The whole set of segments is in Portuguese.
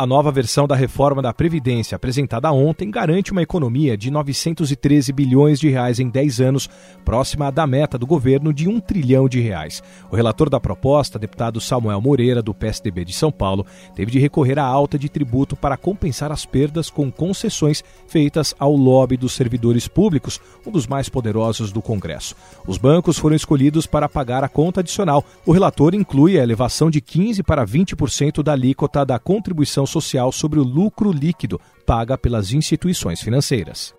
A nova versão da reforma da Previdência apresentada ontem garante uma economia de 913 bilhões de reais em 10 anos, próxima da meta do governo de 1 trilhão de reais. O relator da proposta, deputado Samuel Moreira, do PSDB de São Paulo, teve de recorrer à alta de tributo para compensar as perdas com concessões feitas ao lobby dos servidores públicos, um dos mais poderosos do Congresso. Os bancos foram escolhidos para pagar a conta adicional. O relator inclui a elevação de 15 para 20% da alíquota da contribuição social sobre o lucro líquido paga pelas instituições financeiras.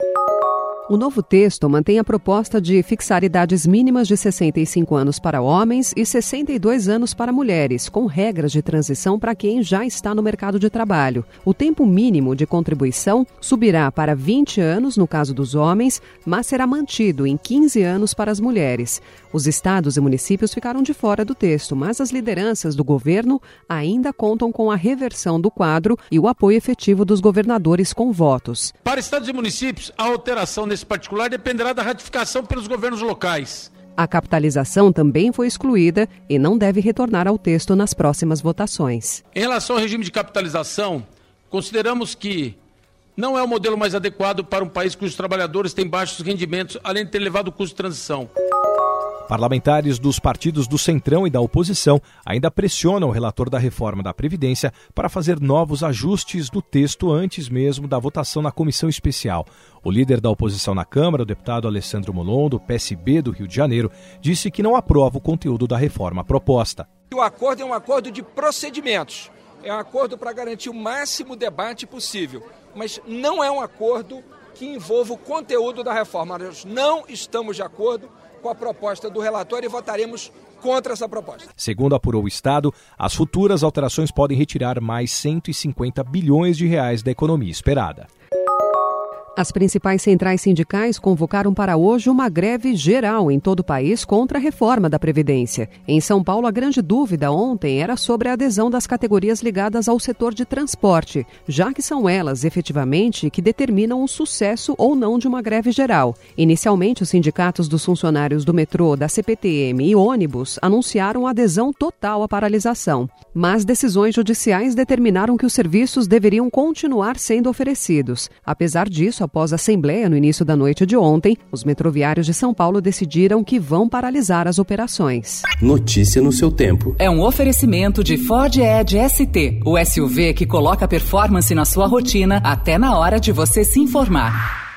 O novo texto mantém a proposta de fixar idades mínimas de 65 anos para homens e 62 anos para mulheres, com regras de transição para quem já está no mercado de trabalho. O tempo mínimo de contribuição subirá para 20 anos no caso dos homens, mas será mantido em 15 anos para as mulheres. Os estados e municípios ficaram de fora do texto, mas as lideranças do governo ainda contam com a reversão do quadro e o apoio efetivo dos governadores com votos. Para estados e municípios, a alteração nesse particular dependerá da ratificação pelos governos locais. A capitalização também foi excluída e não deve retornar ao texto nas próximas votações. Em relação ao regime de capitalização, consideramos que não é o modelo mais adequado para um país cujos trabalhadores têm baixos rendimentos, além de ter elevado custo de transição. Parlamentares dos partidos do Centrão e da oposição ainda pressionam o relator da reforma da Previdência para fazer novos ajustes do texto antes mesmo da votação na comissão especial. O líder da oposição na Câmara, o deputado Alessandro Molon, do PSB do Rio de Janeiro, disse que não aprova o conteúdo da reforma proposta. O acordo é um acordo de procedimentos, é um acordo para garantir o máximo debate possível, mas não é um acordo que envolva o conteúdo da reforma. Nós não estamos de acordo com a proposta do relator e votaremos contra essa proposta. Segundo apurou o Estado, as futuras alterações podem retirar mais 150 bilhões de reais da economia esperada. As principais centrais sindicais convocaram para hoje uma greve geral em todo o país contra a reforma da Previdência. Em São Paulo, a grande dúvida ontem era sobre a adesão das categorias ligadas ao setor de transporte, já que são elas, efetivamente, que determinam o sucesso ou não de uma greve geral. Inicialmente, os sindicatos dos funcionários do metrô, da CPTM e ônibus anunciaram adesão total à paralisação. Mas decisões judiciais determinaram que os serviços deveriam continuar sendo oferecidos. Apesar disso, após a assembleia no início da noite de ontem, os metroviários de São Paulo decidiram que vão paralisar as operações. Notícia no seu tempo. É um oferecimento de Ford Edge ST, o SUV que coloca performance na sua rotina até na hora de você se informar.